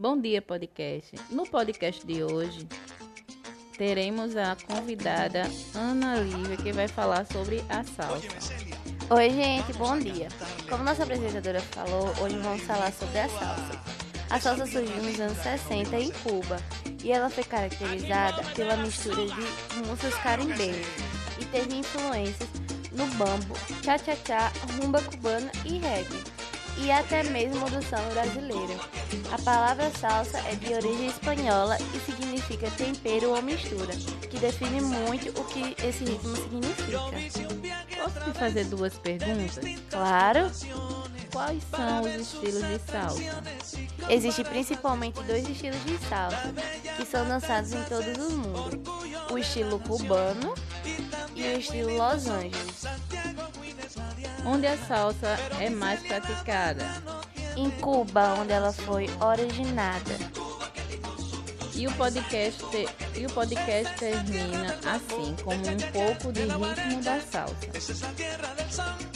Bom dia, podcast. No podcast de hoje, teremos a convidada Ana Lívia, que vai falar sobre a salsa. Oi, gente, bom dia. Como nossa apresentadora falou, hoje vamos falar sobre a salsa. A salsa surgiu nos anos 60 em Cuba e ela foi caracterizada pela mistura de músicas caribenhas e teve influências no bambo, cha-cha-cha, rumba cubana e reggae, e até mesmo do samba brasileiro. A palavra salsa é de origem espanhola e significa tempero ou mistura, que define muito o que esse ritmo significa. Posso te fazer duas perguntas? Claro, Quais são os estilos de salsa? Existem principalmente dois estilos de salsa, que são dançados em todo o mundo: o estilo cubano e o estilo Los Angeles. Onde a salsa é mais praticada? Em Cuba, onde ela foi originada. E o podcast, e o podcast termina assim, como um pouco de ritmo da salsa.